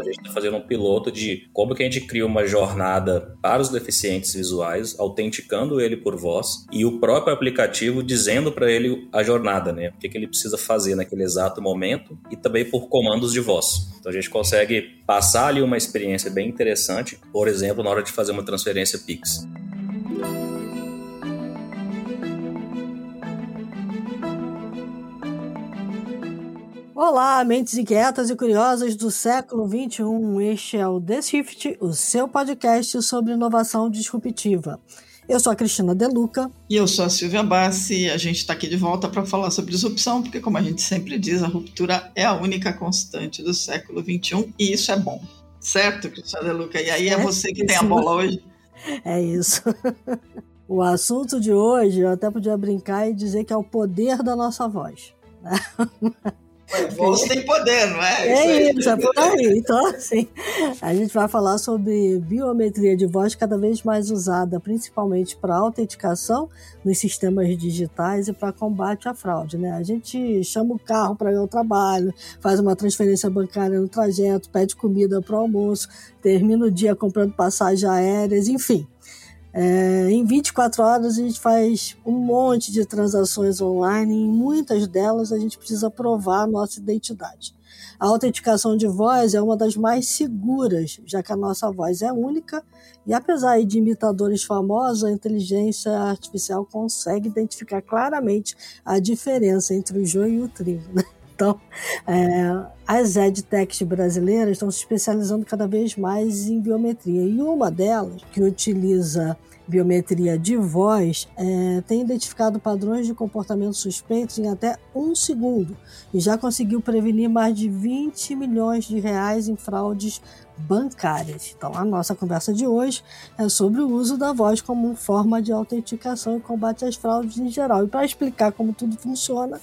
A gente está fazendo um piloto de como que a gente cria uma jornada para os deficientes visuais, autenticando ele por voz e o próprio aplicativo dizendo para ele a jornada, né? O que, que ele precisa fazer naquele exato momento e também por comandos de voz. Então a gente consegue passar ali uma experiência bem interessante, por exemplo, na hora de fazer uma transferência Pix. Olá, mentes inquietas e curiosas do século XXI. Este é o The Shift, o seu podcast sobre inovação disruptiva. Eu sou a Cristina Deluca. E eu sou a Silvia Bassi. E a gente está aqui de volta para falar sobre disrupção, porque, como a gente sempre diz, a ruptura é a única constante do século XXI e isso é bom. Certo, Cristina Deluca? E aí é, é você que tem a bola hoje. É isso. O assunto de hoje, eu até podia brincar e dizer que é o poder da nossa voz. voz tem poder, não é? É isso, isso é por aí. Então, assim, a gente vai falar sobre biometria de voz cada vez mais usada, principalmente para autenticação nos sistemas digitais e para combate à fraude, né? A gente chama o carro para ir ao trabalho, faz uma transferência bancária no trajeto, pede comida para o almoço, termina o dia comprando passagens aéreas, enfim. É, em 24 horas a gente faz um monte de transações online e em muitas delas a gente precisa provar a nossa identidade. A autenticação de voz é uma das mais seguras, já que a nossa voz é única e apesar de imitadores famosos, a inteligência artificial consegue identificar claramente a diferença entre o joio e o trigo. Né? Então, é, as edtechs brasileiras estão se especializando cada vez mais em biometria. E uma delas, que utiliza biometria de voz, é, tem identificado padrões de comportamento suspeitos em até um segundo e já conseguiu prevenir mais de 20 milhões de reais em fraudes bancárias. Então, a nossa conversa de hoje é sobre o uso da voz como forma de autenticação e combate às fraudes em geral. E para explicar como tudo funciona,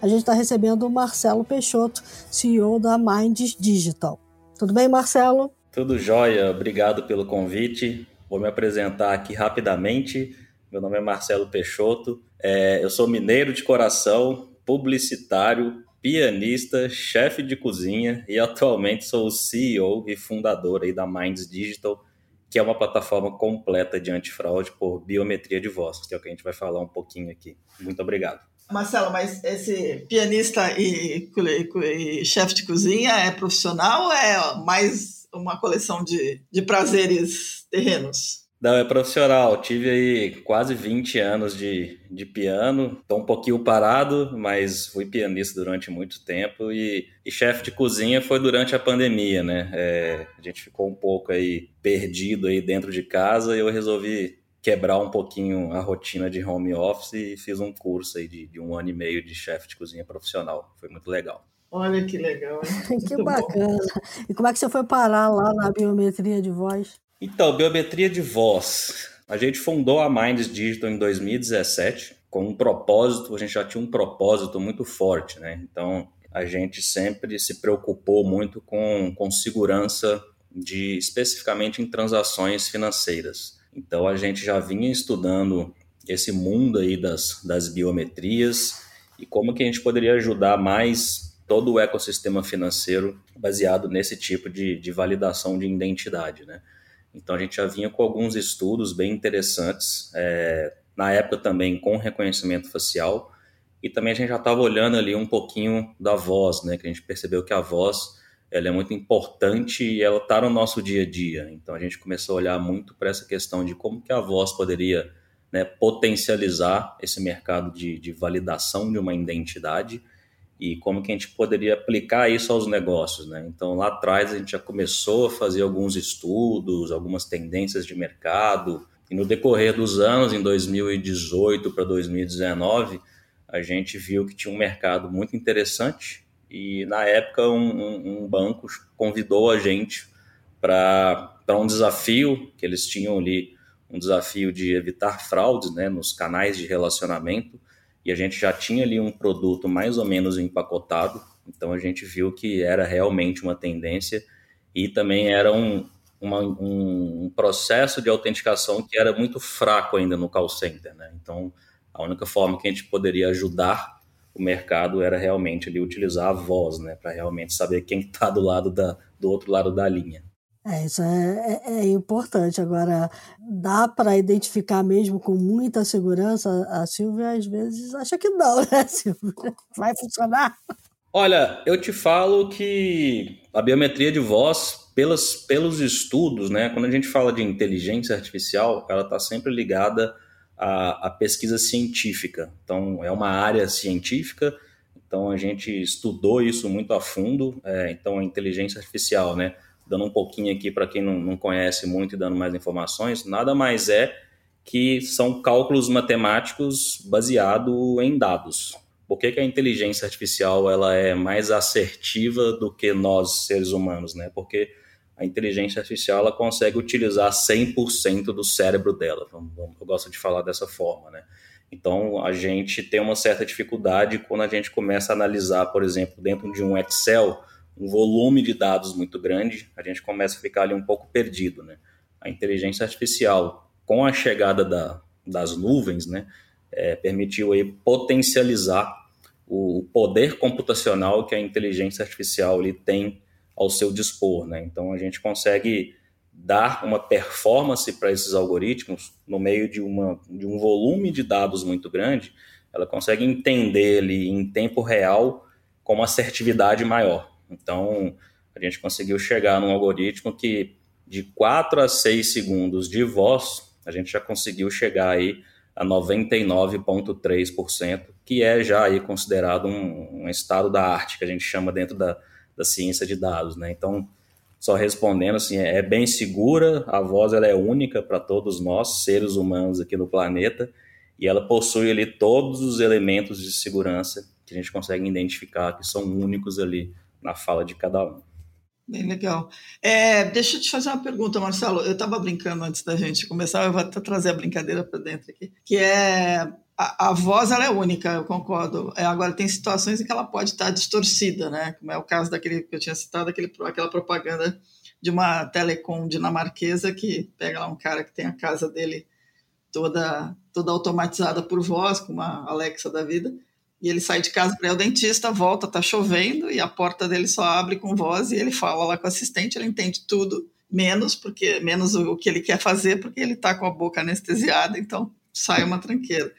a gente está recebendo o Marcelo Peixoto, CEO da Minds Digital. Tudo bem, Marcelo? Tudo jóia, obrigado pelo convite. Vou me apresentar aqui rapidamente. Meu nome é Marcelo Peixoto, é, eu sou mineiro de coração, publicitário, pianista, chefe de cozinha e atualmente sou o CEO e fundador aí da Minds Digital, que é uma plataforma completa de antifraude por biometria de voz, que é o que a gente vai falar um pouquinho aqui. Muito obrigado. Marcelo, mas esse pianista e, e, e chefe de cozinha é profissional ou é mais uma coleção de, de prazeres terrenos? Não, é profissional. Tive aí quase 20 anos de, de piano. Estou um pouquinho parado, mas fui pianista durante muito tempo. E, e chefe de cozinha foi durante a pandemia, né? É, a gente ficou um pouco aí perdido aí dentro de casa e eu resolvi quebrar um pouquinho a rotina de home office e fiz um curso aí de, de um ano e meio de chefe de cozinha profissional. Foi muito legal. Olha que legal. que bacana. Bom. E como é que você foi parar lá na biometria de voz? Então, biometria de voz. A gente fundou a Minds Digital em 2017 com um propósito, a gente já tinha um propósito muito forte, né? Então, a gente sempre se preocupou muito com, com segurança de especificamente em transações financeiras. Então, a gente já vinha estudando esse mundo aí das, das biometrias e como que a gente poderia ajudar mais todo o ecossistema financeiro baseado nesse tipo de, de validação de identidade, né? Então a gente já vinha com alguns estudos bem interessantes, é, na época também com reconhecimento facial, e também a gente já estava olhando ali um pouquinho da voz, né? Que a gente percebeu que a voz ela é muito importante e ela está no nosso dia a dia. Então a gente começou a olhar muito para essa questão de como que a voz poderia né, potencializar esse mercado de, de validação de uma identidade e como que a gente poderia aplicar isso aos negócios, né? Então lá atrás a gente já começou a fazer alguns estudos, algumas tendências de mercado e no decorrer dos anos, em 2018 para 2019, a gente viu que tinha um mercado muito interessante e na época um, um, banco convidou a gente para um desafio que eles tinham ali, um desafio de evitar fraudes, né, nos canais de relacionamento e a gente já tinha ali um produto mais ou menos empacotado, então a gente viu que era realmente uma tendência e também era um, uma, um processo de autenticação que era muito fraco ainda no call center, né? Então a única forma que a gente poderia ajudar o mercado era realmente ali utilizar a voz, né, para realmente saber quem está do lado da, do outro lado da linha. É, isso é, é, é importante. Agora, dá para identificar mesmo com muita segurança? A Silvia às vezes acha que não, né, Silvia? Vai funcionar? Olha, eu te falo que a biometria de voz, pelos, pelos estudos, né, quando a gente fala de inteligência artificial, ela está sempre ligada à, à pesquisa científica. Então, é uma área científica, então a gente estudou isso muito a fundo. É, então, a inteligência artificial, né, dando um pouquinho aqui para quem não, não conhece muito e dando mais informações, nada mais é que são cálculos matemáticos baseados em dados. Por que, que, a inteligência artificial ela é mais assertiva do que nós, seres humanos? Né? Porque a inteligência artificial ela consegue utilizar 100% do cérebro dela. Eu gosto de falar dessa forma. Né? Então, a gente tem uma certa dificuldade quando a gente começa a analisar, por exemplo, dentro de um Excel, um volume de dados muito grande, a gente começa a ficar ali um pouco perdido, né? A inteligência artificial, com a chegada da, das nuvens, né, é, permitiu aí potencializar o poder computacional que a inteligência artificial ali tem ao seu dispor, né? Então a gente consegue dar uma performance para esses algoritmos no meio de, uma, de um volume de dados muito grande, ela consegue entender ali em tempo real com uma assertividade maior. Então, a gente conseguiu chegar num algoritmo que de 4 a 6 segundos de voz, a gente já conseguiu chegar aí a 99,3%, que é já aí considerado um, um, estado da arte, que a gente chama dentro da, da ciência de dados, né? Então, só respondendo assim, é, é bem segura, a voz ela é única para todos nós, seres humanos aqui no planeta, e ela possui ali todos os elementos de segurança que a gente consegue identificar que são únicos ali na fala de cada um. Bem legal. É, deixa eu te fazer uma pergunta, Marcelo. Eu estava brincando antes da gente começar, eu vou até trazer a brincadeira para dentro aqui, que é a, a, voz ela é única, eu concordo. É, agora tem situações em que ela pode estar distorcida, né? Como é o caso daquele que eu tinha citado, aquele, aquela propaganda de uma telecom dinamarquesa que pega lá um cara que tem a casa dele toda toda automatizada por voz, com uma Alexa da vida e ele sai de casa para ir ao dentista, volta, tá chovendo, e a porta dele só abre com voz, e ele fala lá com o assistente, ele entende tudo, menos porque menos o, que ele quer fazer, porque ele tá com a boca anestesiada, então sai uma tranqueira.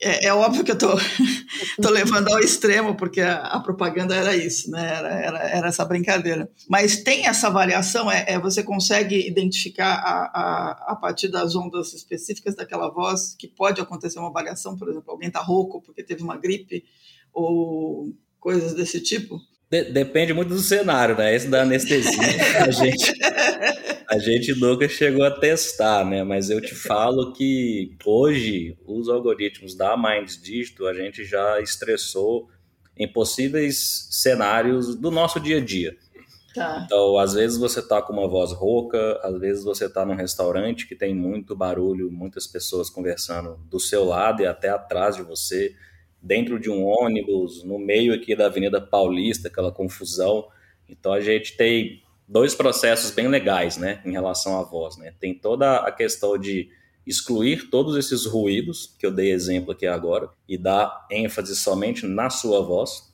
É, é, óbvio que eu tô, tô levando ao extremo, porque a, a propaganda era isso, né? Era, era, era, essa brincadeira. Mas tem essa variação, é, é você consegue identificar a, a, a, partir das ondas específicas daquela voz que pode acontecer uma variação, por exemplo, alguém tá rouco porque teve uma gripe ou coisas desse tipo? De, depende muito do cenário, né? Esse da anestesia, a gente a gente nunca chegou a testar, né? Mas eu te falo que hoje os algoritmos da Minds Digital a gente já estressou em possíveis cenários do nosso dia a dia. Tá. Então, às vezes você tá com uma voz rouca, às vezes você tá num restaurante que tem muito barulho, muitas pessoas conversando do seu lado e até atrás de você, dentro de um ônibus, no meio aqui da Avenida Paulista, aquela confusão. Então a gente tem dois processos bem legais, né, em relação à voz, né? Tem toda a questão de excluir todos esses ruídos que eu dei exemplo aqui agora e dar ênfase somente na sua voz.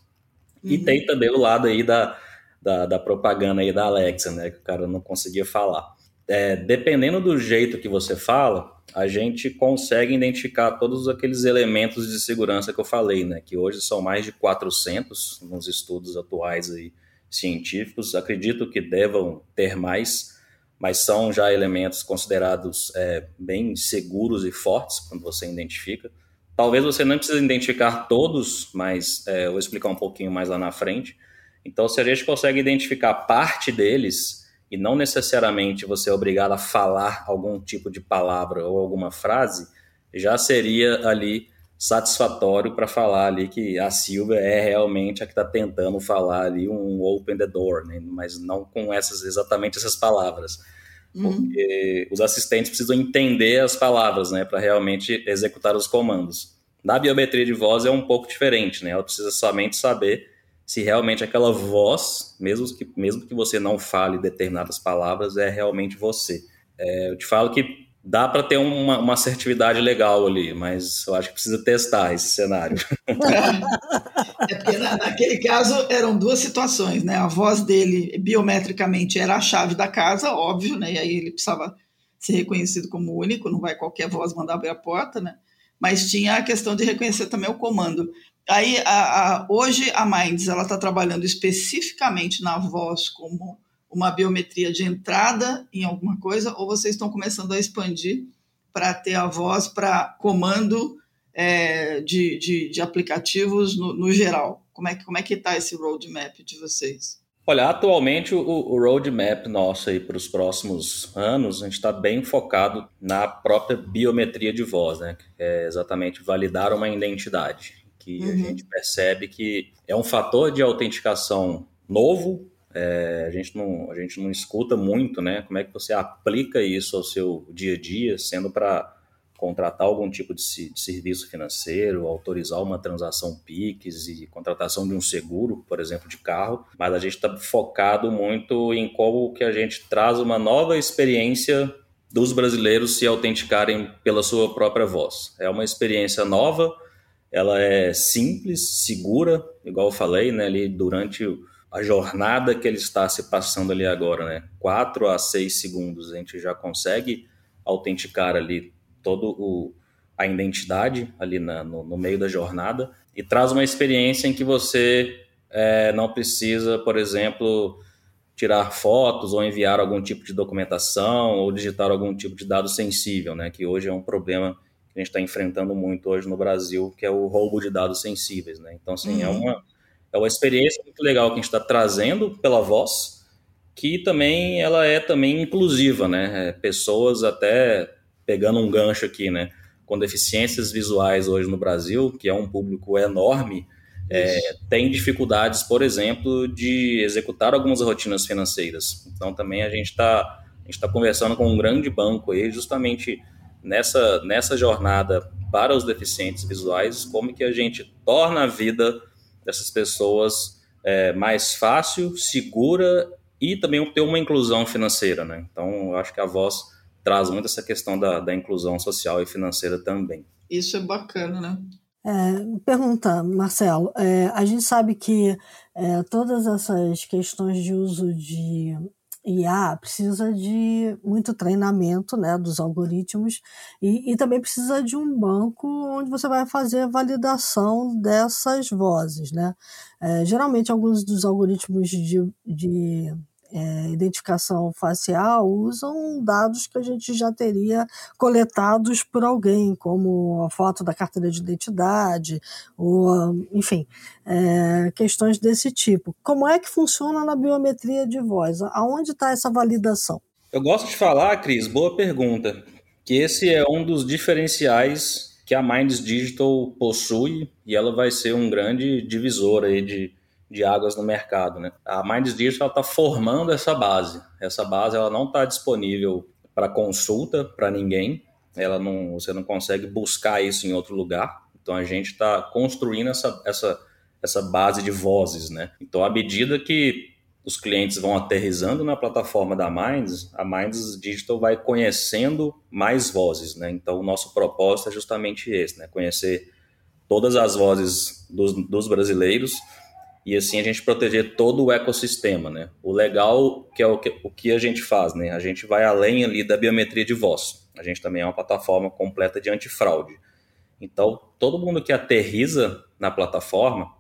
Uhum. E tem também o lado aí da, da, da, propaganda aí da Alexa, né, que o cara não conseguia falar. É, dependendo do jeito que você fala, a gente consegue identificar todos aqueles elementos de segurança que eu falei, né, que hoje são mais de 400 nos estudos atuais aí científicos. Acredito que devam ter mais, mas são já elementos considerados é, bem seguros e fortes quando você identifica. Talvez você não precise identificar todos, mas é, eu vou explicar um pouquinho mais lá na frente. Então, se a gente consegue identificar parte deles, e não necessariamente você é obrigado a falar algum tipo de palavra ou alguma frase, já seria ali satisfatório para falar ali que a Silvia é realmente a que está tentando falar ali um open the door, né? mas não com essas exatamente essas palavras. Uhum. Porque os assistentes precisam entender as palavras, né, para realmente executar os comandos. Na biometria de voz é um pouco diferente, né? Ela precisa somente saber se realmente aquela voz, mesmo que, mesmo que você não fale determinadas palavras, é realmente você. É, eu te falo que dá para ter uma, uma assertividade legal ali, mas eu acho que precisa testar esse cenário. É porque na, naquele caso eram duas situações, né? A voz dele biometricamente era a chave da casa, óbvio, né? E aí ele precisava ser reconhecido como único, não vai qualquer voz mandar abrir a porta, né? Mas tinha a questão de reconhecer também o comando. Aí, a, a, hoje, a Minds ela está trabalhando especificamente na voz como uma biometria de entrada em alguma coisa, ou vocês estão começando a expandir para ter a voz para comando é, de, de, de, aplicativos no, no, geral? Como é, como é que está esse roadmap de vocês? Olha, atualmente o, o roadmap nosso aí para os próximos anos, a gente está bem focado na própria biometria de voz, né? Que é exatamente validar uma identidade, que uhum. a gente percebe que é um fator de autenticação novo, é, a, gente não, a gente não escuta muito, né? Como é que você aplica isso ao seu dia a dia, sendo para contratar algum tipo de, de, serviço financeiro, autorizar uma transação PIX e contratação de um seguro, por exemplo, de carro, mas a gente está focado muito em como que a gente traz uma nova experiência dos brasileiros se autenticarem pela sua própria voz. É uma experiência nova, ela é simples, segura, igual eu falei, né, ali durante a jornada que ele está se passando ali agora, né? Quatro a seis segundos a gente já consegue autenticar ali todo o a identidade ali na, no, no, meio da jornada e traz uma experiência em que você é, não precisa, por exemplo, tirar fotos ou enviar algum tipo de documentação ou digitar algum tipo de dado sensível, né? Que hoje é um problema que a gente está enfrentando muito hoje no Brasil, que é o roubo de dados sensíveis, né? Então, assim, é uhum. é uma é uma experiência muito legal que a gente está trazendo pela voz, que também ela é também inclusiva, né? É, pessoas até pegando um gancho aqui, né? Com deficiências visuais hoje no Brasil, que é um público enorme, é, tem dificuldades, por exemplo, de executar algumas rotinas financeiras. Então também a gente está está conversando com um grande banco aí, justamente nessa, nessa jornada para os deficientes visuais, como que a gente torna a vida dessas pessoas é, mais fácil, segura e também ter uma inclusão financeira, né? Então, eu acho que a voz traz muito essa questão da, da inclusão social e financeira também. Isso é bacana, né? É, pergunta, Marcelo, é, a gente sabe que é, todas essas questões de uso de IA precisa de muito treinamento né, dos algoritmos e, e, também precisa de um banco onde você vai fazer a validação dessas vozes. Né? É, geralmente, alguns dos algoritmos de, de é, identificação facial usam dados que a gente já teria coletados por alguém, como a foto da carteira de identidade, ou, enfim, é, questões desse tipo. Como é que funciona na biometria de voz? Aonde está essa validação? Eu gosto de falar, Cris, boa pergunta, que esse é um dos diferenciais que a Minds Digital possui e ela vai ser um grande divisor aí de de águas no mercado. Né? A Minds Digital está formando essa base. Essa base ela não está disponível para consulta para ninguém. Ela não, você não consegue buscar isso em outro lugar. Então a gente está construindo essa, essa, essa base de vozes. Né? Então, à medida que os clientes vão aterrizando na plataforma da Minds, a Minds Digital vai conhecendo mais vozes. Né? Então, o nosso propósito é justamente esse: né? conhecer todas as vozes dos, dos brasileiros e assim a gente proteger todo o ecossistema, né? O legal que é o que, o que a gente faz, né? A gente vai além ali da biometria de voz. A gente também é uma plataforma completa de antifraude. Então, todo mundo que aterriza na plataforma,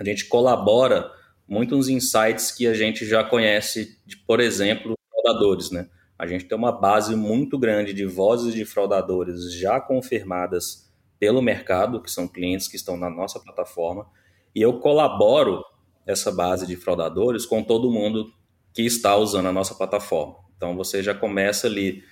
a gente colabora muito nos insights que a gente já conhece, de, por exemplo, fraudadores, né? A gente tem uma base muito grande de vozes de fraudadores já confirmadas pelo mercado, que são clientes que estão na nossa plataforma e eu colaboro essa base de fraudadores com todo mundo que está usando a nossa plataforma. Então você já começa ali,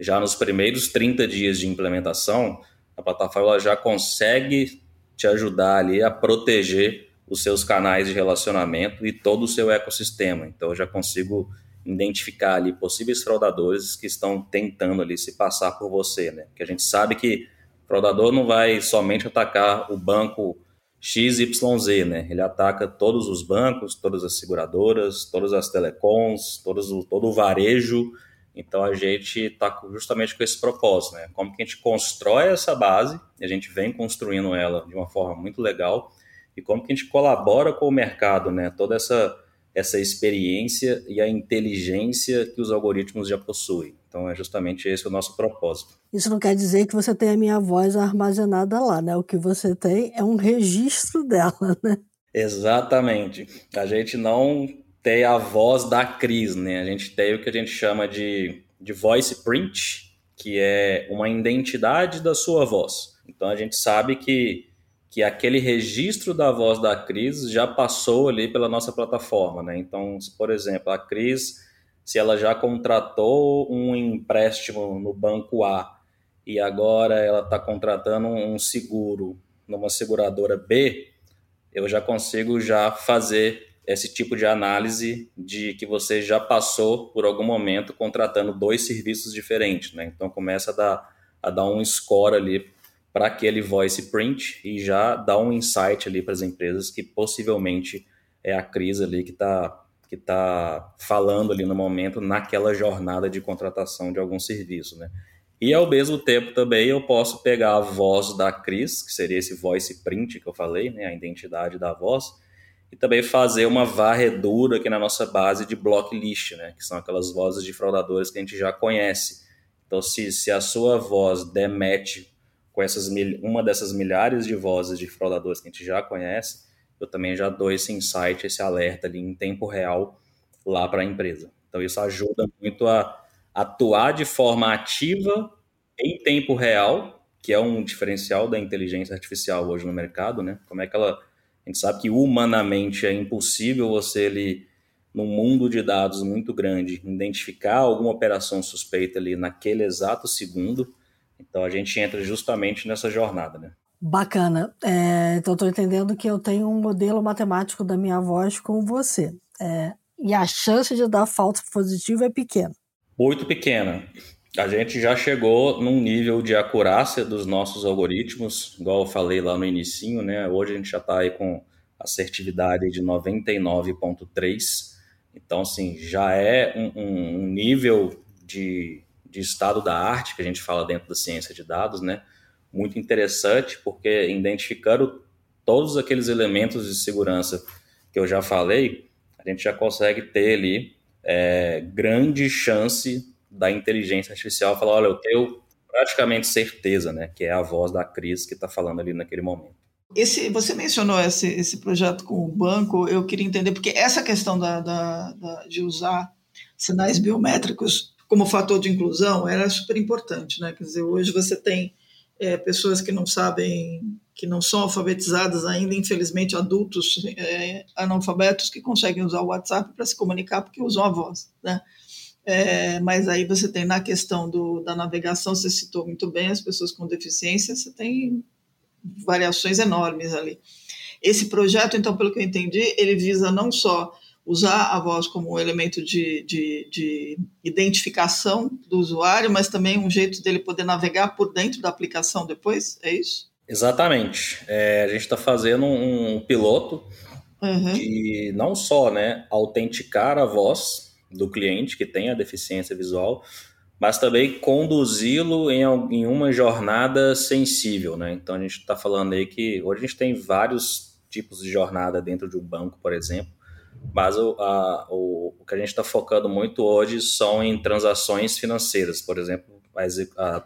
já nos primeiros 30 dias de implementação, a plataforma já consegue te ajudar ali a proteger os seus canais de relacionamento e todo o seu ecossistema. Então eu já consigo identificar ali possíveis fraudadores que estão tentando ali se passar por você, né? Porque a gente sabe que o fraudador não vai somente atacar o banco XYZ, né? Ele ataca todos os bancos, todas as seguradoras, todas as telecoms, todos o, todo o varejo Então a gente está justamente com esse propósito, né? Como que a gente constrói essa base, e a gente vem construindo ela de uma forma muito legal, e como que a gente colabora com o mercado, né? Toda essa essa experiência e a inteligência que os algoritmos já possuem. Então é justamente esse o nosso propósito. Isso não quer dizer que você tem a minha voz armazenada lá, né? O que você tem é um registro dela, né? Exatamente. A gente não tem a voz da Cris, né? A gente tem o que a gente chama de, de voice print, que é uma identidade da sua voz. Então a gente sabe que, que aquele registro da voz da Cris já passou ali pela nossa plataforma, né? Então, se, por exemplo, a Cris, se ela já contratou um empréstimo no banco A e agora ela está contratando um seguro numa seguradora B, eu já consigo já fazer esse tipo de análise de que você já passou por algum momento contratando dois serviços diferentes, né? Então começa a dar, a dar um score ali para aquele voice print e já dá um insight ali para as empresas que possivelmente é a crise ali que está que tá falando ali no momento naquela jornada de contratação de algum serviço, né? E ao mesmo tempo também eu posso pegar a voz da Cris, que seria esse voice print que eu falei, né, a identidade da voz, e também fazer uma varredura aqui na nossa base de block list, né? Que são aquelas vozes de fraudadores que a gente já conhece. Então, se, se a sua voz der match com essas mil, uma dessas milhares de vozes de fraudadores que a gente já conhece, eu também já dou esse insight, esse alerta ali em tempo real lá para a empresa. Então, isso ajuda muito a atuar de forma ativa em tempo real, que é um diferencial da inteligência artificial hoje no mercado, né? Como é que ela a gente sabe que humanamente é impossível você ali num mundo de dados muito grande identificar alguma operação suspeita ali naquele exato segundo. Então a gente entra justamente nessa jornada, né? Bacana. É, então estou entendendo que eu tenho um modelo matemático da minha voz com você. É, e a chance de dar falso positivo é pequena. Muito pequena a gente já chegou num nível de acurácia dos nossos algoritmos, igual eu falei lá no inicinho, né? Hoje a gente já está aí com assertividade de 99,3. Então, assim, já é um, um, nível de, de estado da arte que a gente fala dentro da ciência de dados, né? Muito interessante, porque identificando todos aqueles elementos de segurança que eu já falei, a gente já consegue ter ali é, grande chance da inteligência artificial falar, olha, eu tenho praticamente certeza, né, que é a voz da Cris que está falando ali naquele momento. Esse, você mencionou esse, esse projeto com o banco, eu queria entender, porque essa questão da, da, da, de usar sinais biométricos como fator de inclusão era super importante, né? Quer dizer, hoje você tem é, pessoas que não sabem, que não são alfabetizadas ainda, infelizmente adultos é, analfabetos que conseguem usar o WhatsApp para se comunicar porque usam a voz, né? É, mas aí você tem na questão do, da navegação, você citou muito bem, as pessoas com deficiência, você tem variações enormes ali. Esse projeto, então, pelo que eu entendi, ele visa não só usar a voz como um elemento de, de, de identificação do usuário, mas também um jeito dele poder navegar por dentro da aplicação depois, é isso? Exatamente. É, a gente está fazendo um piloto uhum. de não só né, autenticar a voz, do cliente que tem a deficiência visual, mas também conduzi-lo em, em uma jornada sensível, né? Então a gente está falando aí que hoje a gente tem vários tipos de jornada dentro de um banco, por exemplo, mas o, a, o, o que a gente está focando muito hoje são em transações financeiras, por exemplo, a, a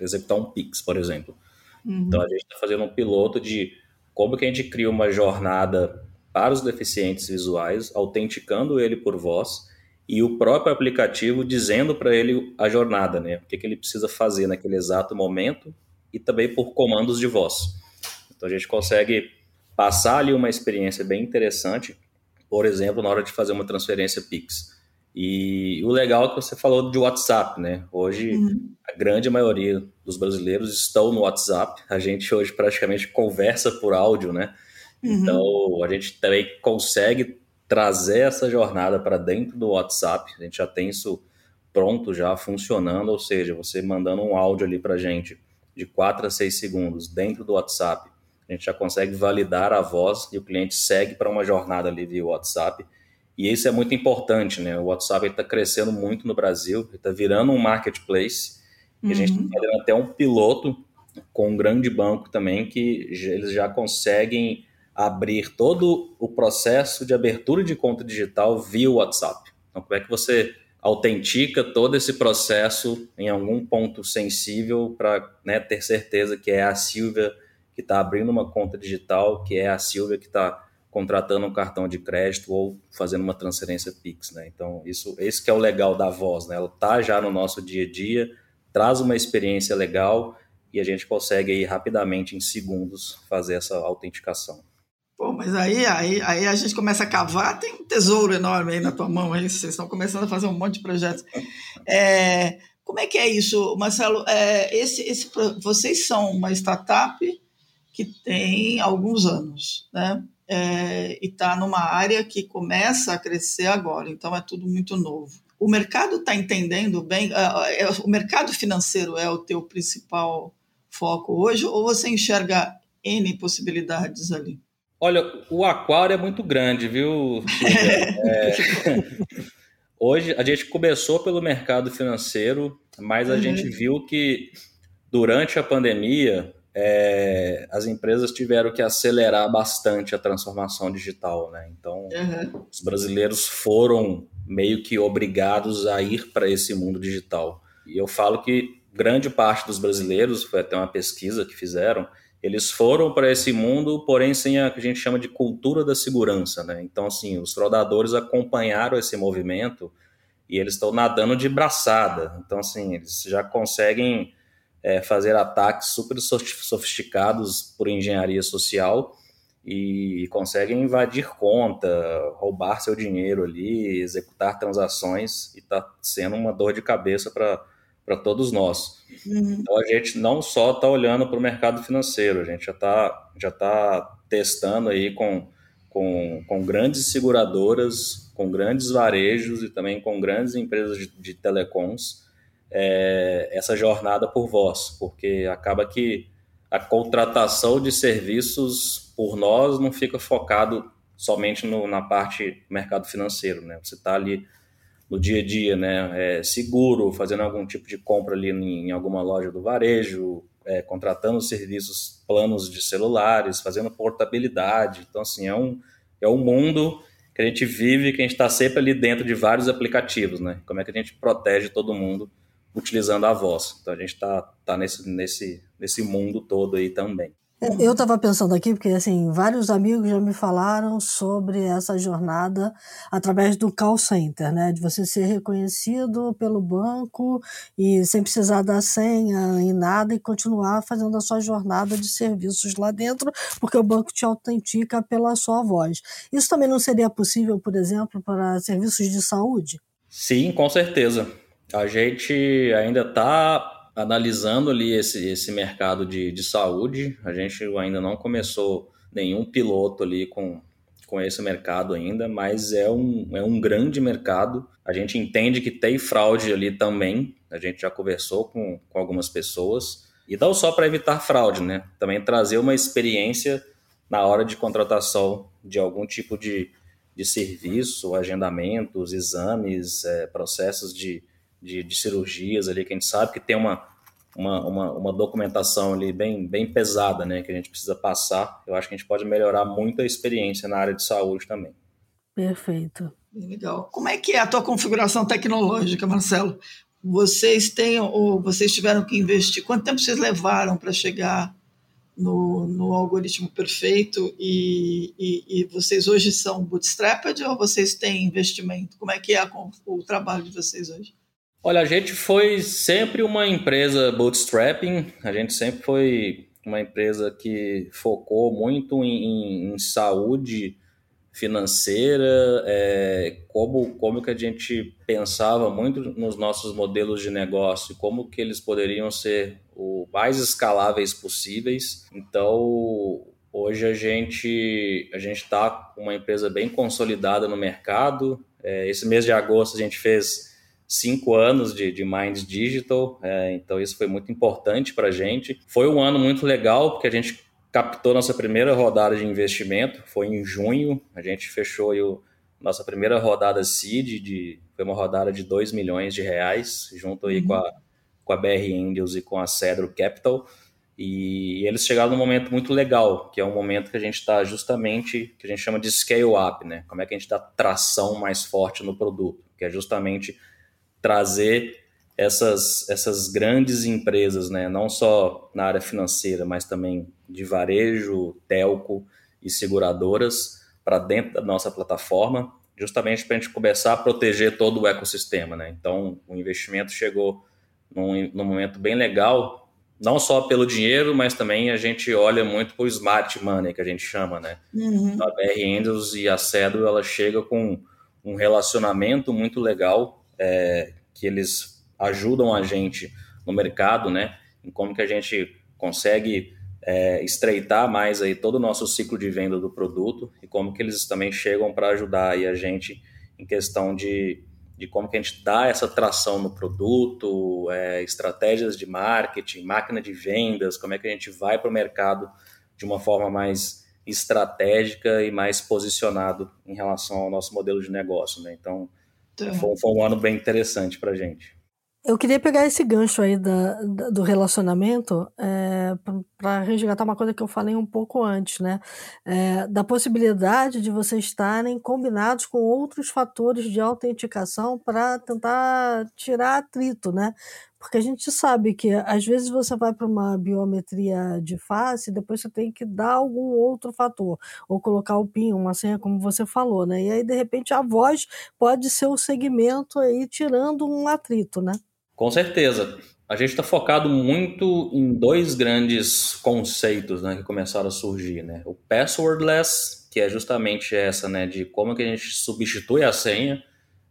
executar um Pix, por exemplo. Uhum. Então a gente está fazendo um piloto de como que a gente cria uma jornada para os deficientes visuais, autenticando ele por voz e o próprio aplicativo dizendo para ele a jornada, né? O que, que ele precisa fazer naquele exato momento e também por comandos de voz. Então a gente consegue passar ali uma experiência bem interessante, por exemplo, na hora de fazer uma transferência Pix. E o legal é que você falou de WhatsApp, né? Hoje uhum. a grande maioria dos brasileiros estão no WhatsApp. A gente hoje praticamente conversa por áudio, né? Uhum. Então a gente também consegue trazer essa jornada para dentro do WhatsApp. A gente já tem isso pronto, já funcionando, ou seja, você mandando um áudio ali para a gente de 4 a 6 segundos dentro do WhatsApp, a gente já consegue validar a voz e o cliente segue para uma jornada ali via WhatsApp E isso é muito importante, né? O WhatsApp está crescendo muito no Brasil, está virando um marketplace. Uhum. E a gente está fazendo até um piloto com um grande banco também, que eles já conseguem abrir todo o processo de abertura de conta digital via WhatsApp. Então, como é que você autentica todo esse processo em algum ponto sensível para né, ter certeza que é a Silvia que está abrindo uma conta digital, que é a Silvia que está contratando um cartão de crédito ou fazendo uma transferência Pix, né? Então, isso, esse que é o legal da voz, né? Ela está já no nosso dia a dia, traz uma experiência legal e a gente consegue aí rapidamente, em segundos, fazer essa autenticação. Pô, mas aí, aí, aí a gente começa a cavar, tem um tesouro enorme aí na tua mão, aí vocês estão começando a fazer um monte de projetos. É, como é que é isso, Marcelo? É, esse, esse, vocês são uma startup que tem alguns anos, né? É, e está numa área que começa a crescer agora, então é tudo muito novo. O mercado está entendendo bem, é, é, o mercado financeiro é o teu principal foco hoje, ou você enxerga N possibilidades ali? Olha, o aquário é muito grande, viu? É, hoje a gente começou pelo mercado financeiro, mas a uhum. gente viu que durante a pandemia é, as empresas tiveram que acelerar bastante a transformação digital, né? Então, uhum. os brasileiros foram meio que obrigados a ir para esse mundo digital. E eu falo que grande parte dos brasileiros, foi até uma pesquisa que fizeram, eles foram para esse mundo, porém sem a que a gente chama de cultura da segurança, né? Então, assim, os fraudadores acompanharam esse movimento e eles estão nadando de braçada. Então, assim, eles já conseguem é, fazer ataques super sofisticados por engenharia social e conseguem invadir conta, roubar seu dinheiro ali, executar transações e está sendo uma dor de cabeça para todos nós. Uhum. Então a gente não só está olhando para o mercado financeiro, a gente já está já tá testando aí com, com, com grandes seguradoras, com grandes varejos e também com grandes empresas de, de telecoms é, essa jornada por voz, porque acaba que a contratação de serviços por nós não fica focado somente no, na parte do mercado financeiro, né? Você está ali no dia a dia, né? É, seguro, fazendo algum tipo de compra ali em, em alguma loja do varejo, é, contratando serviços, planos de celulares, fazendo portabilidade. Então, assim, é um, é um mundo que a gente vive, que a gente está sempre ali dentro de vários aplicativos, né? Como é que a gente protege todo mundo utilizando a voz? Então, a gente está tá nesse, nesse, nesse mundo todo aí também. É, eu estava pensando aqui, porque assim, vários amigos já me falaram sobre essa jornada através do call center, né? De você ser reconhecido pelo banco e sem precisar dar senha e nada e continuar fazendo a sua jornada de serviços lá dentro, porque o banco te autentica pela sua voz. Isso também não seria possível, por exemplo, para serviços de saúde? Sim, com certeza. A gente ainda está analisando ali esse, esse mercado de, de saúde. A gente ainda não começou nenhum piloto ali com, com esse mercado ainda, mas é um, é um grande mercado. A gente entende que tem fraude ali também. A gente já conversou com, com algumas pessoas. E não só para evitar fraude, né? Também trazer uma experiência na hora de contratação de algum tipo de, de serviço, agendamentos, exames, é, processos de, de, de, cirurgias ali, que a gente sabe que tem uma, uma, uma, uma, documentação ali bem, bem pesada, né, que a gente precisa passar. Eu acho que a gente pode melhorar muito a experiência na área de saúde também. Perfeito. Legal. Como é que é a tua configuração tecnológica, Marcelo? Vocês têm ou vocês tiveram que investir? Quanto tempo vocês levaram para chegar no, no algoritmo perfeito e, e, e, vocês hoje são bootstrapped ou vocês têm investimento? Como é que é o trabalho de vocês hoje? Olha, a gente foi sempre uma empresa bootstrapping, a gente sempre foi uma empresa que focou muito em, em, em saúde financeira, é, como, como que a gente pensava muito nos nossos modelos de negócio, como que eles poderiam ser o mais escaláveis possíveis. Então, hoje a gente a gente está uma empresa bem consolidada no mercado. É, esse mês de agosto a gente fez cinco anos de, de Minds Digital, é, então isso foi muito importante para a gente. Foi um ano muito legal, porque a gente captou nossa primeira rodada de investimento, foi em junho, a gente fechou o nossa primeira rodada seed, de, foi uma rodada de 2 milhões de reais, junto aí uhum. com, a, com a BR Angels e com a Cedro Capital. E eles chegaram num momento muito legal, que é um momento que a gente está justamente, que a gente chama de scale up, né? Como é que a gente dá tração mais forte no produto, que é justamente trazer essas, essas grandes empresas, né? Não só na área financeira, mas também de varejo, telco e seguradoras para dentro da nossa plataforma, justamente para a gente começar a proteger todo o ecossistema, né? Então, o investimento chegou num, num momento bem legal não só pelo dinheiro, mas também a gente olha muito para o smart money, que a gente chama, né? Uhum. A BR Angels e a Cedro, ela chega com um relacionamento muito legal, é, que eles ajudam a gente no mercado, né? Em como que a gente consegue é, estreitar mais aí todo o nosso ciclo de venda do produto e como que eles também chegam para ajudar aí a gente em questão de de como que a gente dá essa tração no produto, é, estratégias de marketing, máquina de vendas, como é que a gente vai para o mercado de uma forma mais estratégica e mais posicionado em relação ao nosso modelo de negócio. Né? Então, tá. foi, foi um ano bem interessante para a gente. Eu queria pegar esse gancho aí da, da do relacionamento é, para resgatar uma coisa que eu falei um pouco antes, né? É, da possibilidade de vocês estarem combinados com outros fatores de autenticação para tentar tirar atrito, né? Porque a gente sabe que às vezes você vai para uma biometria de face e depois você tem que dar algum outro fator, ou colocar o PIN, uma senha, como você falou, né? E aí, de repente, a voz pode ser o segmento aí tirando um atrito, né? Com certeza. A gente está focado muito em dois grandes conceitos né, que começaram a surgir. Né? O passwordless, que é justamente essa, né, de como que a gente substitui a senha,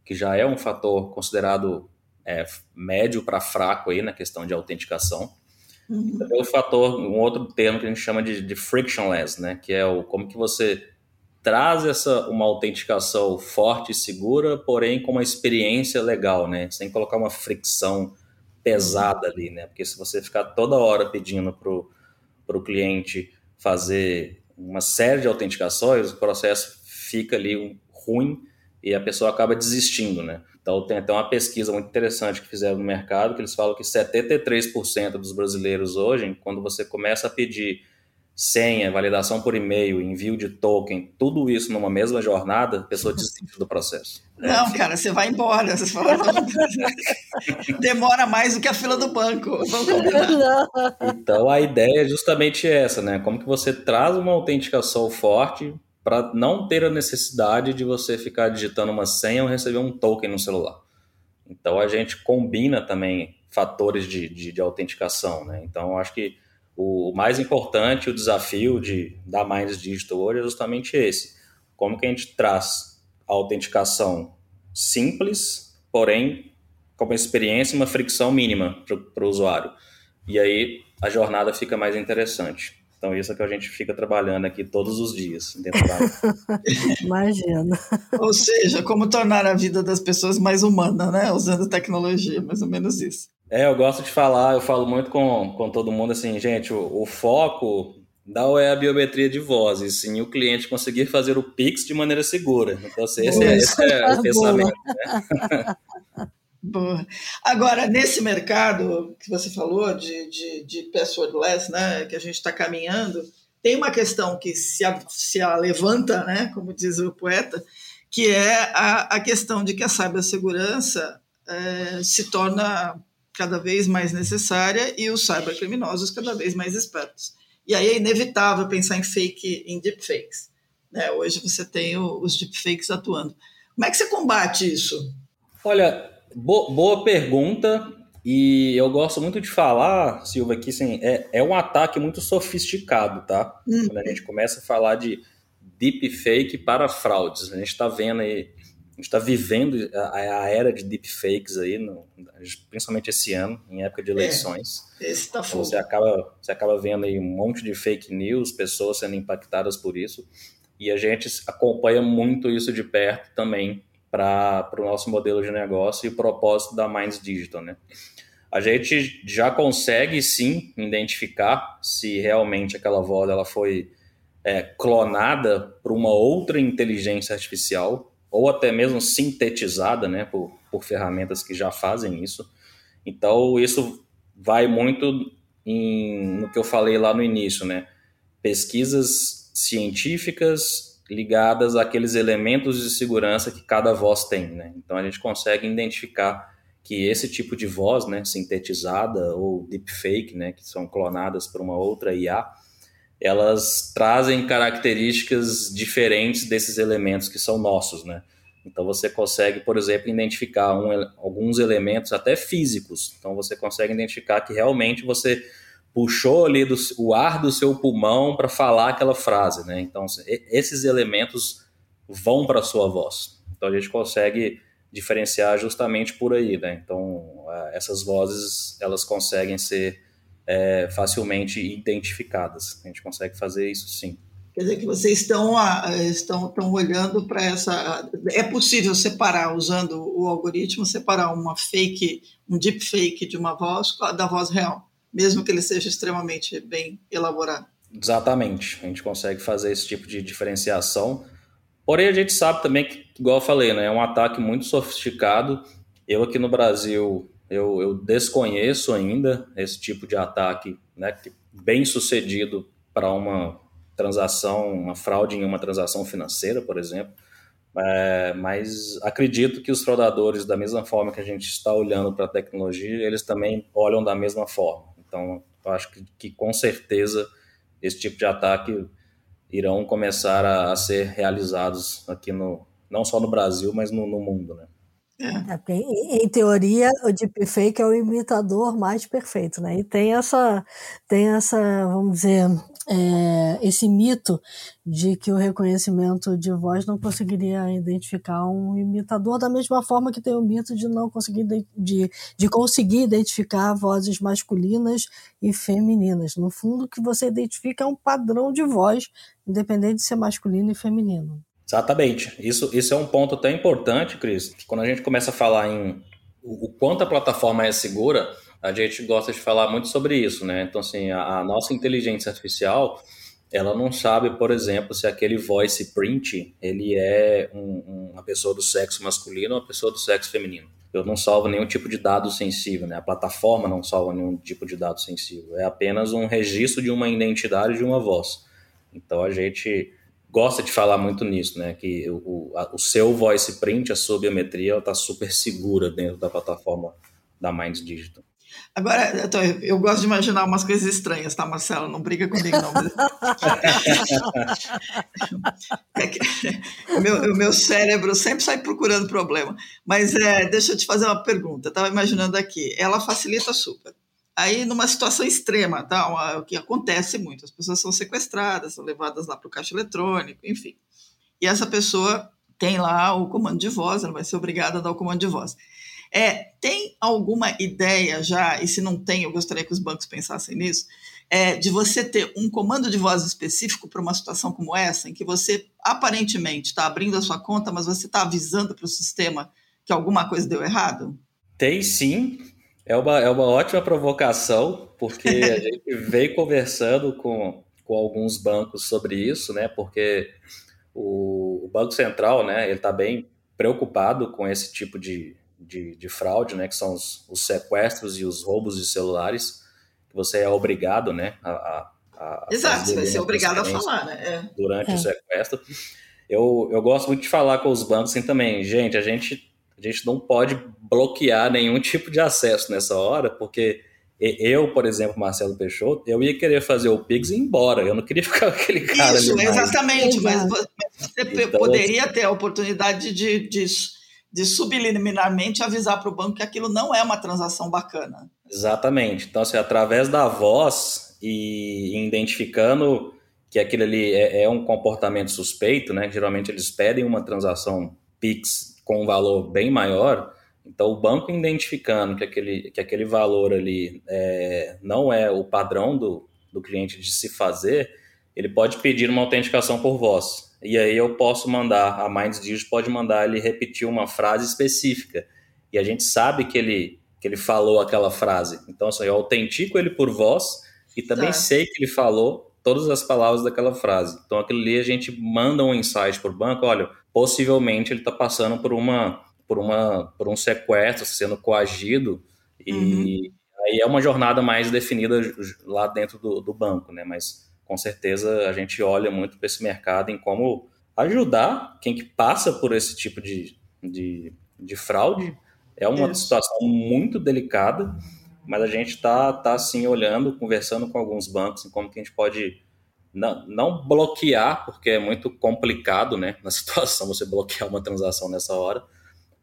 que já é um fator considerado é, médio para fraco aí na questão de autenticação. Uhum. O fator, um outro termo que a gente chama de, de frictionless, né, que é o como que você traz essa uma autenticação forte e segura, porém com uma experiência legal, né? Sem colocar uma fricção pesada ali, né? Porque se você ficar toda hora pedindo pro pro cliente fazer uma série de autenticações, o processo fica ali ruim e a pessoa acaba desistindo, né? Então tem até uma pesquisa muito interessante que fizeram no mercado que eles falam que 73% dos brasileiros hoje, quando você começa a pedir senha, validação por e-mail, envio de token, tudo isso numa mesma jornada, a pessoa desiste do processo. Não, é. cara, você vai embora. Você fala, demora mais do que a fila do banco. Então a ideia é justamente essa, né? Como que você traz uma autenticação forte para não ter a necessidade de você ficar digitando uma senha ou receber um token no celular. Então a gente combina também fatores de, de, de autenticação, né? Então acho que o mais importante, o desafio de, da Minds Digital hoje é justamente esse. Como que a gente traz a autenticação simples, porém com uma experiência, uma fricção mínima para o usuário. E aí a jornada fica mais interessante. Então, isso é que a gente fica trabalhando aqui todos os dias. Dentro da... Imagina. Ou seja, como tornar a vida das pessoas mais humana, né? Usando tecnologia, mais ou menos isso. É, eu gosto de falar, eu falo muito com, com todo mundo assim, gente, o, o foco não é a biometria de voz, e sim o cliente conseguir fazer o Pix de maneira segura. Então, assim, esse, é, esse é o pensamento. Né? Agora, nesse mercado que você falou de, de, de passwordless, né, que a gente está caminhando, tem uma questão que se, a, se a levanta, né, como diz o poeta, que é a, a questão de que a cibersegurança é, se torna cada vez mais necessária e os cybercriminosos cada vez mais espertos. E aí é inevitável pensar em fake, em deepfakes. Né? Hoje você tem o, os deepfakes atuando. Como é que você combate isso? Olha, bo boa pergunta. E eu gosto muito de falar, Silva, que assim, é, é um ataque muito sofisticado, tá? Hum. Quando a gente começa a falar de deepfake para fraudes. A gente está vendo aí gente está vivendo a, a, era de deepfakes aí, no, principalmente esse ano, em época de é, eleições. É, esse tá então, você acaba Você acaba vendo aí um monte de fake news, pessoas sendo impactadas por isso, e a gente acompanha muito isso de perto também para o nosso modelo de negócio e o propósito da Minds Digital, né? A gente já consegue sim identificar se realmente aquela voz ela foi é, clonada por uma outra inteligência artificial ou até mesmo sintetizada né, por, por ferramentas que já fazem isso. Então, isso vai muito em, no que eu falei lá no início, né? Pesquisas científicas ligadas àqueles elementos de segurança que cada voz tem, né? Então, a gente consegue identificar que esse tipo de voz, né, sintetizada ou deepfake, né, que são clonadas por uma outra IA, elas trazem características diferentes desses elementos que são nossos, né? Então você consegue, por exemplo, identificar um, alguns elementos até físicos. Então você consegue identificar que realmente você puxou ali do, o ar do seu pulmão para falar aquela frase, né? Então esses elementos vão para a sua voz. Então a gente consegue diferenciar justamente por aí, né? Então essas vozes elas conseguem ser é, facilmente identificadas. A gente consegue fazer isso sim. Quer dizer que vocês estão, estão, estão olhando para essa. É possível separar, usando o algoritmo, separar uma fake, um deep fake de uma voz da voz real, mesmo que ele seja extremamente bem elaborado. Exatamente. A gente consegue fazer esse tipo de diferenciação. Porém, a gente sabe também que, igual eu falei, né, é um ataque muito sofisticado. Eu aqui no Brasil eu, eu desconheço ainda esse tipo de ataque né, bem sucedido para uma transação, uma fraude em uma transação financeira, por exemplo. É, mas acredito que os fraudadores, da mesma forma que a gente está olhando para a tecnologia, eles também olham da mesma forma. Então, eu acho que, que com certeza esse tipo de ataque irão começar a, a, ser realizados aqui no não só no Brasil, mas no, no mundo, né? É. É, em, em, teoria, o deepfake é o imitador mais perfeito, né? E tem essa, tem essa, vamos dizer, é, esse mito de que o reconhecimento de voz não conseguiria identificar um imitador da mesma forma que tem o mito de não conseguir de, de conseguir identificar vozes masculinas e femininas. No fundo, o que você identifica é um padrão de voz, independente de ser masculino e feminino. Exatamente. Isso, isso é um ponto até importante, Cris, quando a gente começa a falar em o, o quanto a plataforma é segura, a gente gosta de falar muito sobre isso, né? Então, assim, a, a nossa inteligência artificial, ela não sabe, por exemplo, se aquele voice print, ele é um, uma pessoa do sexo masculino ou uma pessoa do sexo feminino. Eu não salvo nenhum tipo de dado sensível, né? A plataforma não salva nenhum tipo de dado sensível. É apenas um registro de uma identidade de uma voz. Então, a gente gosta de falar muito nisso, né? Que o, a, o seu voice print, a sua biometria, está super segura dentro da plataforma da Minds Digital. Agora, eu gosto de imaginar umas coisas estranhas, tá, Marcelo? Não briga comigo, não. é o, meu, o meu cérebro sempre sai procurando problema. Mas é, deixa eu te fazer uma pergunta. Eu estava imaginando aqui. Ela facilita super. Aí, numa situação extrema, tá? o que acontece muito, as pessoas são sequestradas, são levadas lá para o caixa eletrônico, enfim. E essa pessoa tem lá o comando de voz, ela vai ser obrigada a dar o comando de voz. É, tem alguma ideia já, e se não tem, eu gostaria que os bancos pensassem nisso, é, de você ter um comando de voz específico para uma situação como essa, em que você aparentemente está abrindo a sua conta, mas você está avisando para o sistema que alguma coisa deu errado? Tem sim, é uma, é uma ótima provocação, porque a gente veio conversando com, com alguns bancos sobre isso, né? Porque o, o Banco Central, né, ele está bem preocupado com esse tipo de, de, de, fraude, né? Que são os, os, sequestros e os roubos de celulares, que você é obrigado, né? A, a, a Exato, você vai ser obrigado a falar, né? É. Durante é. o sequestro. Eu, eu gosto muito de falar com os bancos assim também, gente, a gente a gente não pode bloquear nenhum tipo de acesso nessa hora, porque eu, por exemplo, Marcelo Peixoto, eu ia querer fazer o Pix e ir embora. Eu não queria ficar com aquele cara Isso, ali exatamente. Mas você então, poderia ter a oportunidade de, de, de subliminarmente avisar para o banco que aquilo não é uma transação bacana. Exatamente. Então, assim, através da voz e identificando que aquilo ali é, é um comportamento suspeito, né? Geralmente eles pedem uma transação Pix com um valor bem maior, então o banco identificando que aquele, que aquele valor ali é, não é o padrão do, do cliente de se fazer, ele pode pedir uma autenticação por voz. E aí eu posso mandar, a Minds Digital pode mandar ele repetir uma frase específica. E a gente sabe que ele, que ele falou aquela frase. Então, assim, eu autentico ele por voz e também tá. sei que ele falou todas as palavras daquela frase. Então, aquilo ali a gente manda um insight para o banco, olha, possivelmente ele está passando por uma por uma por um sequestro, sendo coagido e uhum. aí é uma jornada mais definida lá dentro do, do banco, né? Mas com certeza a gente olha muito para esse mercado em como ajudar quem que passa por esse tipo de, de, de fraude. É uma Isso. situação muito delicada, mas a gente está tá, assim olhando, conversando com alguns bancos em como que a gente pode não, não bloquear, porque é muito complicado, né, na situação você bloquear uma transação nessa hora,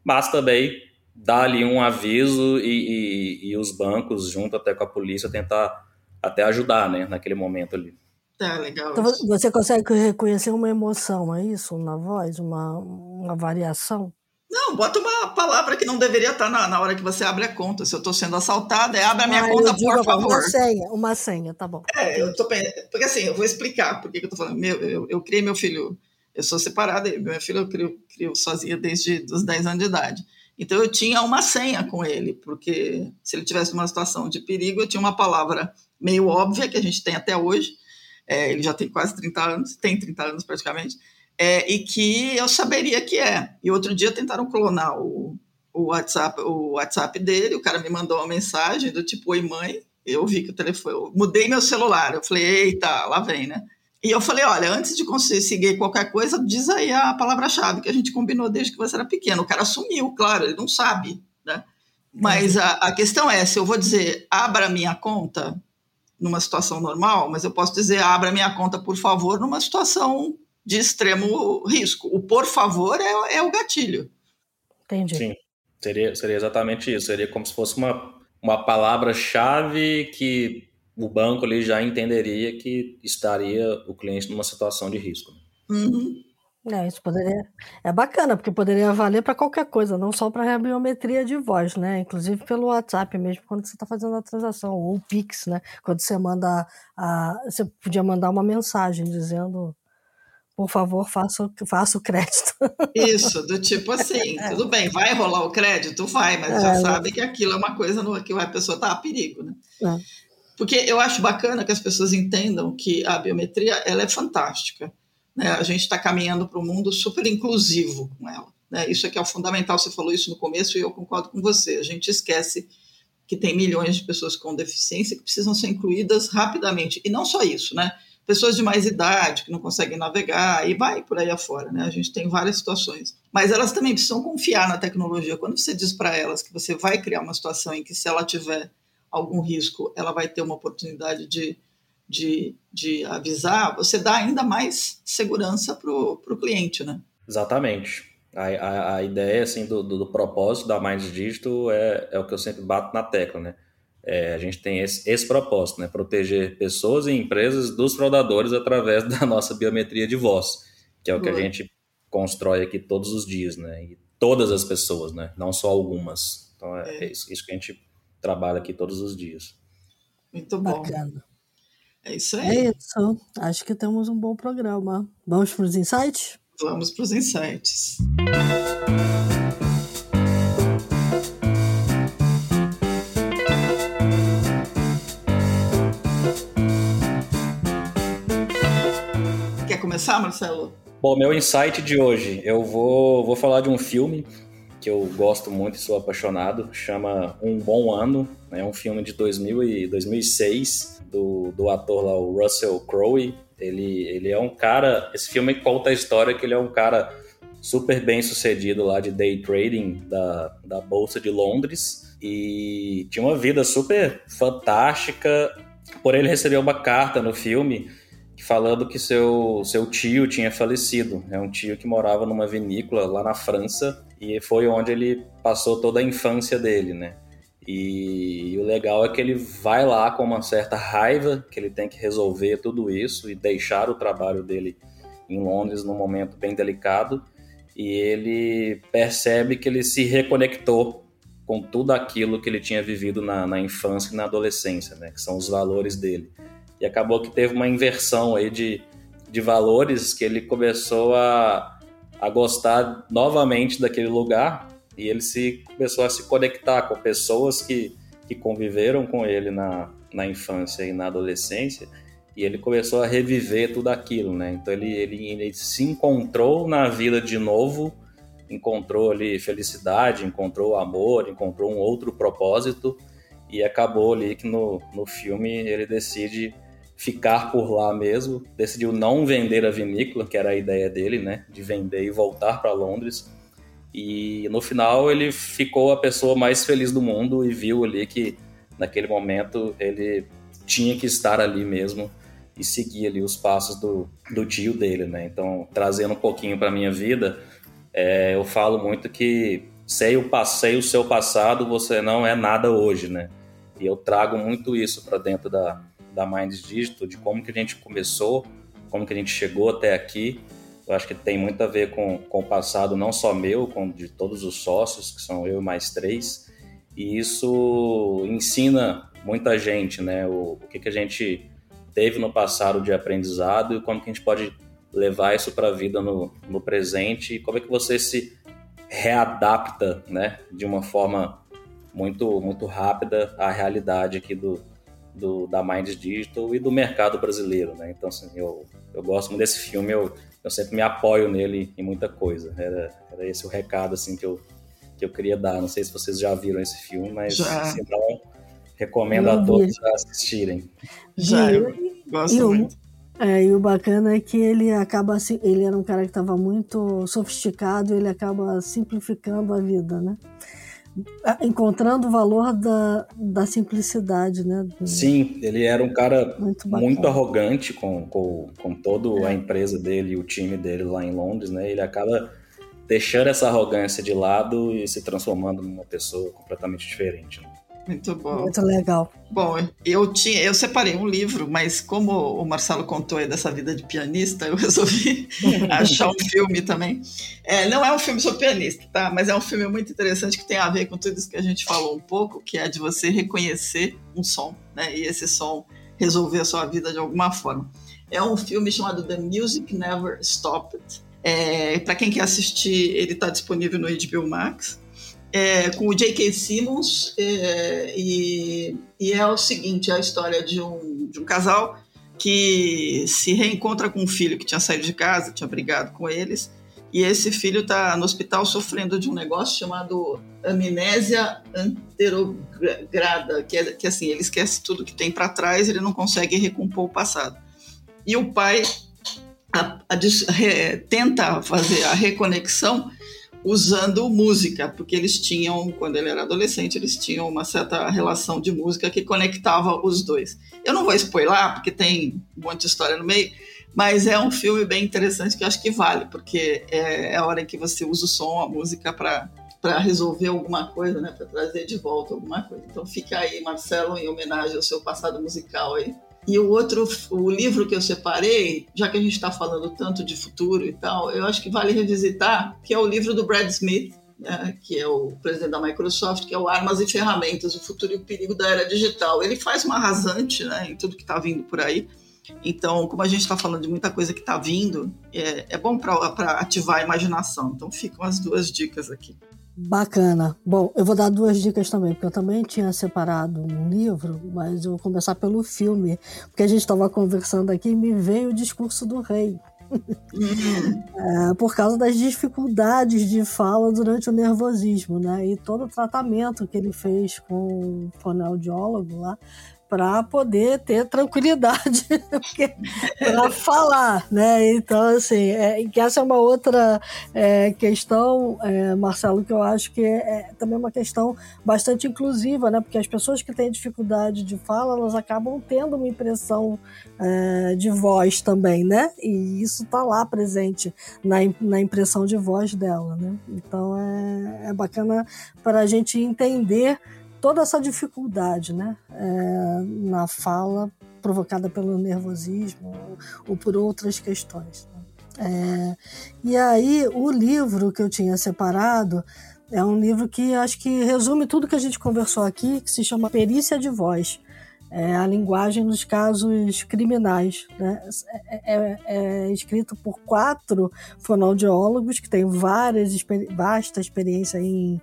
mas também dar ali um aviso e, e, e os bancos, junto até com a polícia, tentar até ajudar, né, naquele momento ali. Tá, legal. Então, você consegue reconhecer uma emoção, é isso? Na voz, uma, uma variação? Não, bota uma palavra que não deveria estar na, na hora que você abre a conta. Se eu estou sendo assaltada, é abre a minha ah, conta, por favor. Uma senha, uma senha, tá bom. É, eu tô Porque assim, eu vou explicar por que eu estou falando. Meu, eu, eu criei meu filho, eu sou separada, meu filho eu crio, crio sozinha desde os 10 anos de idade. Então eu tinha uma senha com ele, porque se ele tivesse uma situação de perigo, eu tinha uma palavra meio óbvia que a gente tem até hoje, é, ele já tem quase 30 anos, tem 30 anos praticamente, é, e que eu saberia que é. E outro dia tentaram clonar o, o, WhatsApp, o WhatsApp dele, o cara me mandou uma mensagem do tipo, oi mãe, eu vi que o telefone, eu mudei meu celular, eu falei, eita, lá vem, né? E eu falei, olha, antes de conseguir qualquer coisa, diz aí a palavra-chave que a gente combinou desde que você era pequeno. O cara sumiu, claro, ele não sabe, né? Mas a, a questão é, se eu vou dizer, abra minha conta, numa situação normal, mas eu posso dizer abra minha conta, por favor, numa situação de extremo risco. O por favor é, é o gatilho. Entendi. Sim, seria, seria exatamente isso. Seria como se fosse uma, uma palavra-chave que o banco ali já entenderia que estaria o cliente numa situação de risco. Uhum. É, isso poderia. É bacana, porque poderia valer para qualquer coisa, não só para a biometria de voz, né? Inclusive pelo WhatsApp mesmo, quando você está fazendo a transação, ou o Pix, né? Quando você manda. A... Você podia mandar uma mensagem dizendo por favor, faça, faça o crédito. Isso, do tipo assim, é. tudo bem, vai rolar o crédito? Vai, mas é, já sabe que aquilo é uma coisa no, que a pessoa está a perigo, né? É. Porque eu acho bacana que as pessoas entendam que a biometria ela é fantástica. Né? A gente está caminhando para um mundo super inclusivo com ela. Né? Isso aqui é o fundamental, você falou isso no começo e eu concordo com você. A gente esquece que tem milhões de pessoas com deficiência que precisam ser incluídas rapidamente. E não só isso, né? Pessoas de mais idade que não conseguem navegar e vai por aí afora, né? A gente tem várias situações. Mas elas também precisam confiar na tecnologia. Quando você diz para elas que você vai criar uma situação em que se ela tiver algum risco, ela vai ter uma oportunidade de de, de avisar, você dá ainda mais segurança para o cliente, né? Exatamente. A, a, a ideia assim, do, do, do, propósito da Mais Digital é, é o que eu sempre bato na tecla, né? É, a gente tem esse, esse propósito, né? Proteger pessoas e empresas dos fraudadores através da nossa biometria de voz, que é o que a gente constrói aqui todos os dias, né? E todas as pessoas, né? Não só algumas. Então é, é. é isso, isso, que a gente trabalha aqui todos os dias. Muito bom. Bacana. É isso aí. É isso. Acho que temos um bom programa. Vamos para os insights? Vamos para os insights. Quer começar, Marcelo? Bom, meu insight de hoje, eu vou, vou falar de um filme que eu gosto muito e sou apaixonado, chama Um Bom Ano, é um filme de 2000 e 2006 do, do ator lá, o Russell Crowe. Ele, ele é um cara, esse filme conta a história que ele é um cara super bem sucedido lá de day trading da, da Bolsa de Londres e tinha uma vida super fantástica, porém ele recebeu uma carta no filme falando que seu, seu tio tinha falecido. É um tio que morava numa vinícola lá na França e foi onde ele passou toda a infância dele, né? E, e, o legal é que ele vai lá com uma certa raiva, que ele tem que resolver tudo isso e deixar o trabalho dele em Londres num momento bem delicado. E ele percebe que ele se reconectou com tudo aquilo que ele tinha vivido na, na infância e na adolescência, né? Que são os valores dele. E acabou que teve uma inversão aí de, de valores que ele começou a, a gostar novamente daquele lugar e ele se começou a se conectar com pessoas que, que conviveram com ele na, na infância e na adolescência e ele começou a reviver tudo aquilo, né? Então ele, ele, ele se encontrou na vida de novo, encontrou ali felicidade, encontrou amor, encontrou um outro propósito e acabou ali que no, no filme ele decide ficar por lá mesmo, decidiu não vender a vinícola, que era a ideia dele, né? De vender e voltar para Londres. E no final ele ficou a pessoa mais feliz do mundo e viu ali que naquele momento ele tinha que estar ali mesmo e seguir ali os passos do, do tio dele, né? Então, trazendo um pouquinho para minha vida, é, eu falo muito que passei o seu passado, você não é nada hoje, né? E eu trago muito isso para dentro da, da Minds Digital, de como que a gente começou, como que a gente chegou até aqui. Eu acho que tem muito a ver com, com o passado, não só meu, com de todos os sócios, que são eu e mais três. E isso ensina muita gente, né? O, o que, que a gente teve no passado de aprendizado e como que a gente pode levar isso para a vida no, no presente e como é que você se readapta, né, de uma forma muito muito rápida à realidade aqui do, do da Minds Digital e do mercado brasileiro, né? Então assim, eu, eu gosto muito desse filme, eu, eu sempre me apoio nele em muita coisa. Era, era esse o recado assim que eu que eu queria dar. Não sei se vocês já viram esse filme, mas se não, recomendo a todos assistirem. Já, eu gosto e muito. é, e o bacana é que ele acaba assim, ele era um cara que estava muito sofisticado, ele acaba simplificando a vida, né? Encontrando o valor da, da simplicidade, né? Sim, ele era um cara muito, muito arrogante com, com, com toda a é. empresa dele e o time dele lá em Londres, né? Ele acaba deixando essa arrogância de lado e se transformando numa pessoa completamente diferente. Né? Muito bom. Muito legal. Bom, eu tinha, eu separei um livro, mas como o Marcelo contou aí dessa vida de pianista, eu resolvi achar um filme também. É, não é um filme sobre pianista, tá? Mas é um filme muito interessante que tem a ver com tudo isso que a gente falou um pouco, que é de você reconhecer um som, né? E esse som resolver a sua vida de alguma forma. É um filme chamado The Music Never Stopped. É, Para quem quer assistir, ele está disponível no HBO Max é, com o J.K. Simmons, é, e, e, é o seguinte: é a história de um, de um casal que se reencontra com um filho que tinha saído de casa, tinha brigado com eles, e esse filho está no hospital sofrendo de um negócio chamado amnésia anterograda, que é que assim, ele esquece tudo que tem para trás, ele não consegue recompor o passado. E o pai a, a, a, tenta fazer a reconexão usando música, porque eles tinham, quando ele era adolescente, eles tinham uma certa relação de música que conectava os dois. Eu não vou spoiler, porque tem um monte de história no meio, mas é um filme bem interessante que eu acho que vale, porque é, é a hora em que você usa o som, a música para para resolver alguma coisa, né, para trazer de volta alguma coisa. Então fica aí, Marcelo, em homenagem ao seu passado musical aí. E o outro, o livro que eu separei, já que a gente está falando tanto de futuro e tal, eu acho que vale revisitar, que é o livro do Brad Smith, né, que é o presidente da Microsoft, que é o Armas e Ferramentas, o Futuro e o Perigo da Era Digital. Ele faz uma rasante né, em tudo que está vindo por aí. Então, como a gente está falando de muita coisa que está vindo, é, é bom para ativar a imaginação. Então, ficam as duas dicas aqui. Bacana. Bom, eu vou dar duas dicas também, porque eu também tinha separado um livro, mas eu vou começar pelo filme, porque a gente estava conversando aqui e me veio o discurso do rei. Uhum. é, por causa das dificuldades de fala durante o nervosismo, né? E todo o tratamento que ele fez com o fonoaudiólogo lá para poder ter tranquilidade para falar, né? Então, assim, é, que essa é uma outra é, questão, é, Marcelo, que eu acho que é, é, também uma questão bastante inclusiva, né? Porque as pessoas que têm dificuldade de fala, elas acabam tendo uma impressão é, de voz também, né? E isso está lá presente na, na impressão de voz dela, né? Então, é, é bacana para a gente entender toda essa dificuldade né, é, na fala provocada pelo nervosismo ou, ou por outras questões. É, e aí, o livro que eu tinha separado é um livro que acho que resume tudo que a gente conversou aqui, que se chama Perícia de Voz é a linguagem nos casos criminais. Né? É, é, é, escrito por quatro fonoaudiólogos que têm várias, vasta experiência em,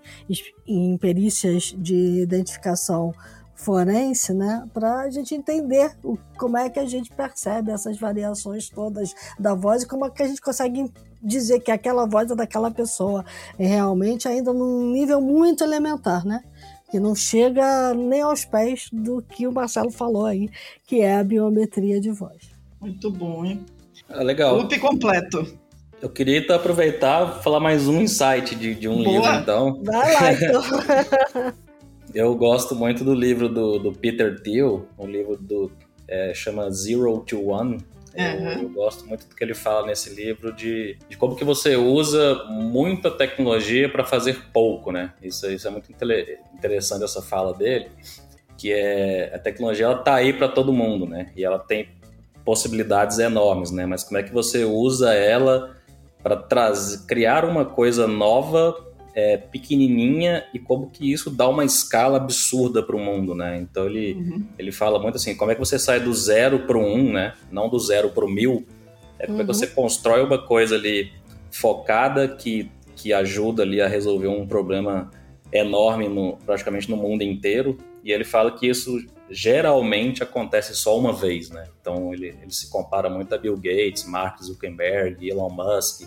em perícias de identificação forense, né, para a gente entender o, como é que a gente percebe essas variações todas da voz e como é que a gente consegue dizer que aquela voz é daquela pessoa, é realmente ainda num nível muito elementar, né? Que não chega nem aos pés do que o Marcelo falou aí, que é a biometria de voz. Muito bom, hein? Ah, legal. Loop completo. Eu queria então, aproveitar e falar mais um insight de, de um Boa. livro, então. Vai lá, então. Eu gosto muito do livro do, do Peter Thiel, um livro do é, chama Zero to One. Uhum. Eu, eu, gosto muito do que ele fala nesse livro de, de como que você usa muita tecnologia para fazer pouco, né? Isso, isso é muito interessante essa fala dele, que é a tecnologia ela tá aí para todo mundo, né? E ela tem possibilidades enormes, né? Mas como é que você usa ela para criar uma coisa nova é, pequenininha e como que isso dá uma escala absurda para o mundo, né? Então ele, uhum. ele fala muito assim, como é que você sai do zero para o um, né? Não do zero para o mil. É como uhum. é que você uhum. constrói uma coisa ali focada que, que ajuda ali a resolver um problema enorme no, praticamente no mundo inteiro. E ele fala que isso geralmente acontece só uma vez, né? Então ele, ele se compara muito a Bill Gates, Mark Zuckerberg, Elon Musk,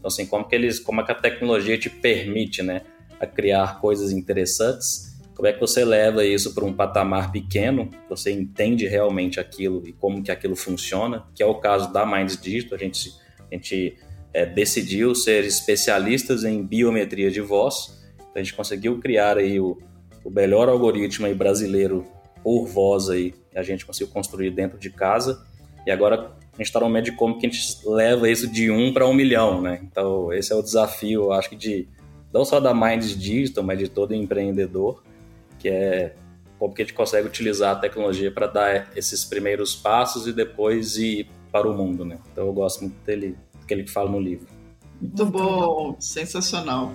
então, assim, como que eles, como é que a tecnologia te permite, né, a criar coisas interessantes? Como é que você leva isso para um patamar pequeno? Você entende realmente aquilo e como que aquilo funciona? Que é o caso da Minds Digital. A gente, a gente é, decidiu ser especialistas em biometria de voz. Então, a gente conseguiu criar aí o, o melhor algoritmo aí brasileiro por voz aí. A gente conseguiu construir dentro de casa. E agora a gente está de como que a gente leva isso de um para um milhão, né? Então, esse é o desafio, acho que de não só da Minds Digital, mas de todo empreendedor, que é como que a gente consegue utilizar a tecnologia para dar esses primeiros passos e depois ir para o mundo, né? Então, eu gosto muito dele, do que fala no livro. Muito bom, sensacional.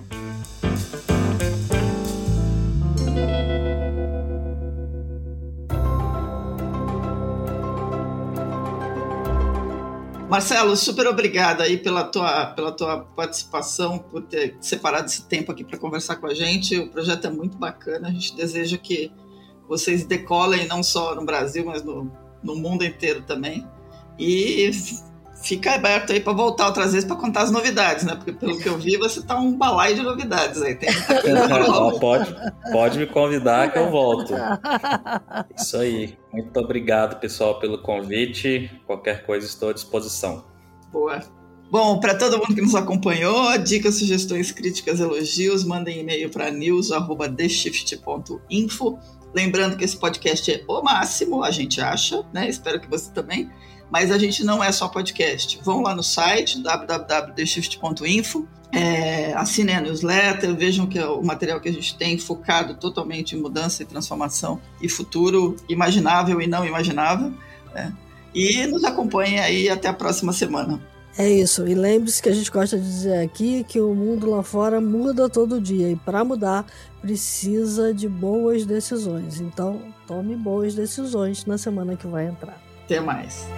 Marcelo, super obrigada aí pela tua, pela tua participação, por ter separado esse tempo aqui para conversar com a gente. O projeto é muito bacana, a gente deseja que vocês decolem não só no Brasil, mas no, no mundo inteiro também. E fica aberto aí para voltar outras vezes para contar as novidades, né? Porque pelo que eu vi, você tá um balaio de novidades aí. Tem pode, pode me convidar que eu volto. Isso aí. Muito obrigado, pessoal, pelo convite. Qualquer coisa estou à disposição. Boa. Bom, para todo mundo que nos acompanhou, dicas, sugestões, críticas, elogios, mandem e-mail para news@theshift.info. Lembrando que esse podcast é o máximo, a gente acha, né? Espero que você também. Mas a gente não é só podcast. Vão lá no site www.theshift.info, é, assinem a newsletter, vejam que é o material que a gente tem focado totalmente em mudança e transformação e futuro imaginável e não imaginável. Né? E nos acompanhem aí até a próxima semana. É isso. E lembre-se que a gente gosta de dizer aqui que o mundo lá fora muda todo dia. E para mudar, precisa de boas decisões. Então, tome boas decisões na semana que vai entrar. Até mais.